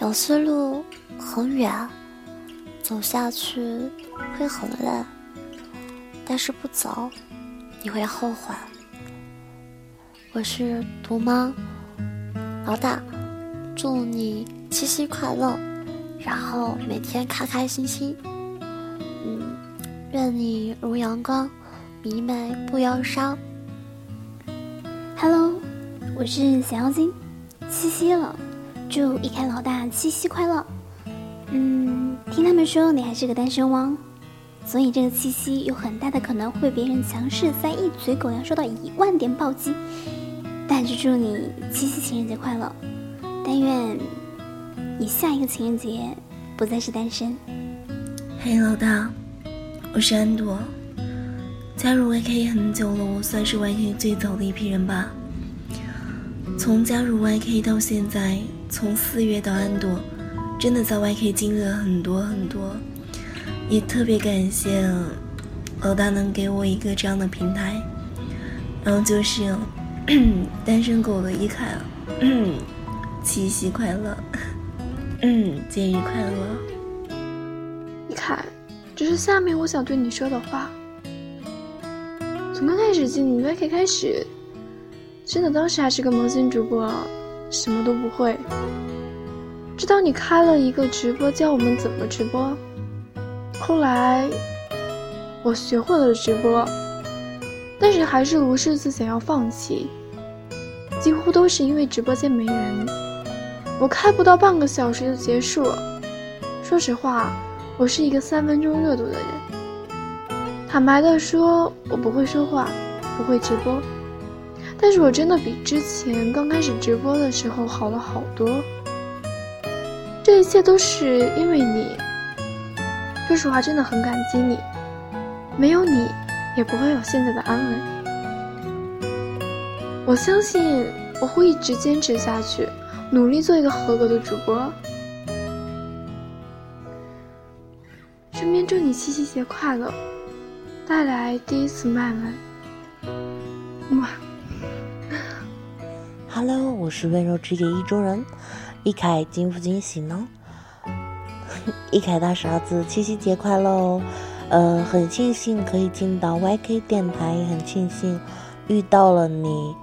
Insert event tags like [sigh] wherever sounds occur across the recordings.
有些路很远，走下去会很累，但是不走你会后悔。我是毒猫老大，祝你七夕快乐，然后每天开开心心。嗯，愿你如阳光，明媚不忧伤。Hello，我是小妖精，七夕了，祝一开老大七夕快乐。嗯，听他们说你还是个单身汪，所以这个七夕有很大的可能会别人强势塞一嘴狗粮受到一万点暴击。但是祝你七夕情人节快乐，但愿你下一个情人节不再是单身。嘿，老大，我是安朵。加入 YK 很久了，我算是 YK 最早的一批人吧。从加入 YK 到现在，从四月到安朵，真的在 YK 经历了很多很多，也特别感谢老大能给我一个这样的平台。然后就是 [coughs] 单身狗的一凯，七夕快乐，节日快乐，一凯，这是下面我想对你说的话。从刚开始进 YK 开始，真的当时还是个萌新主播，什么都不会。直到你开了一个直播教我们怎么直播，后来我学会了直播，但是还是无数次想要放弃，几乎都是因为直播间没人，我开不到半个小时就结束了。说实话，我是一个三分钟热度的人。坦白的说，我不会说话，不会直播，但是我真的比之前刚开始直播的时候好了好多。这一切都是因为你。说实话，真的很感激你，没有你，也不会有现在的安稳。我相信我会一直坚持下去，努力做一个合格的主播。顺便祝你七夕节快乐！带来第一次麦吻，哇！Hello，我是温柔直接意中人，一凯惊不惊喜呢？[laughs] 一凯大傻子，七夕节快乐哦！呃，很庆幸可以进到 YK 电台，也很庆幸遇到了你。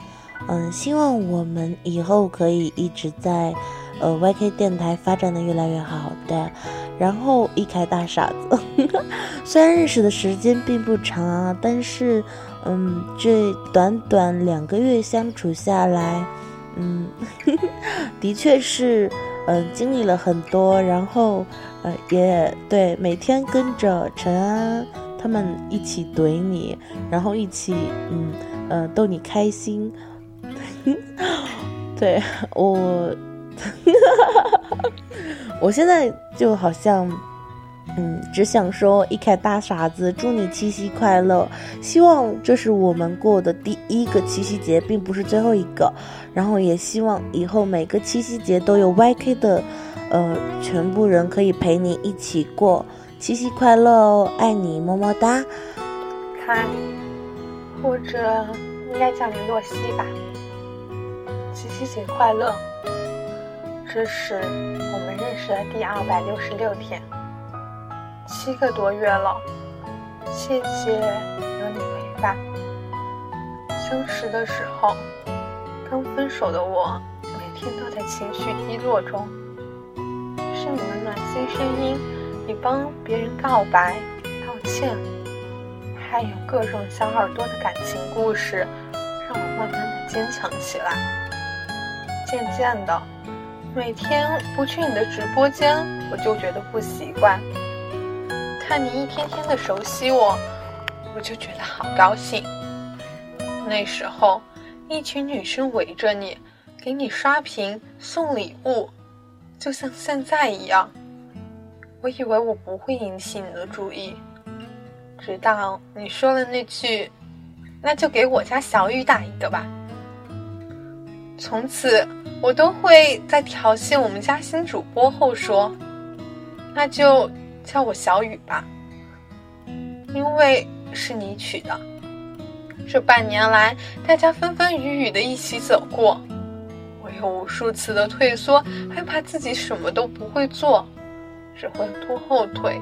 嗯，希望我们以后可以一直在呃 YK 电台发展的越来越好的。然后一凯大傻子，[laughs] 虽然认识的时间并不长啊，但是，嗯，这短短两个月相处下来，嗯，[laughs] 的确是，嗯，经历了很多，然后，呃，也对，每天跟着陈安他们一起怼你，然后一起，嗯，呃，逗你开心，[laughs] 对我。[laughs] 我现在就好像，嗯，只想说一凯大傻子，祝你七夕快乐！希望这是我们过的第一个七夕节，并不是最后一个。然后也希望以后每个七夕节都有 YK 的，呃，全部人可以陪你一起过七夕快乐哦！爱你，么么哒。凯，或者应该叫你洛西吧。七夕节快乐！这是我们认识的第二百六十六天，七个多月了，谢谢有你陪伴。相识的时候，刚分手的我，每天都在情绪低落中。是你们暖心声音，你帮别人告白、道歉，还有各种小耳朵的感情故事，让我慢慢的坚强起来。渐渐的。每天不去你的直播间，我就觉得不习惯。看你一天天的熟悉我，我就觉得好高兴。那时候，一群女生围着你，给你刷屏送礼物，就像现在一样。我以为我不会引起你的注意，直到你说了那句：“那就给我家小雨打一个吧。”从此。我都会在调戏我们家新主播后说：“那就叫我小雨吧，因为是你取的。”这半年来，大家风风雨雨的一起走过，我有无数次的退缩，害怕自己什么都不会做，只会拖后腿。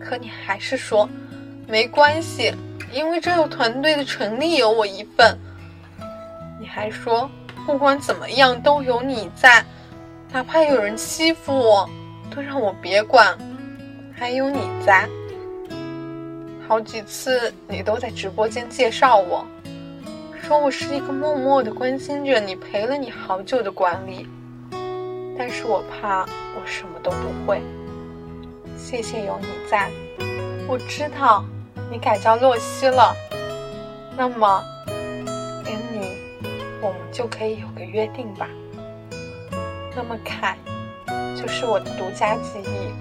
可你还是说没关系，因为这个团队的成立有我一份。你还说不管怎么样都有你在，哪怕有人欺负我，都让我别管，还有你在。好几次你都在直播间介绍我，说我是一个默默的关心着你、陪了你好久的管理，但是我怕我什么都不会。谢谢有你在，我知道你改叫洛西了，那么跟你我们就可以有个约定吧。那么凯就是我的独家记忆，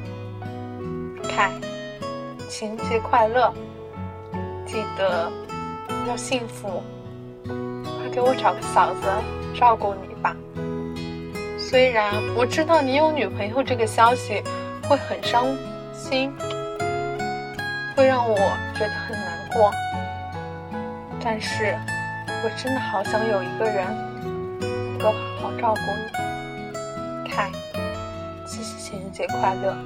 凯。情人节快乐！记得要幸福，快给我找个嫂子照顾你吧。虽然我知道你有女朋友这个消息会很伤心，会让我觉得很难过，但是我真的好想有一个人能够好好照顾你。凯，七夕情人节快乐！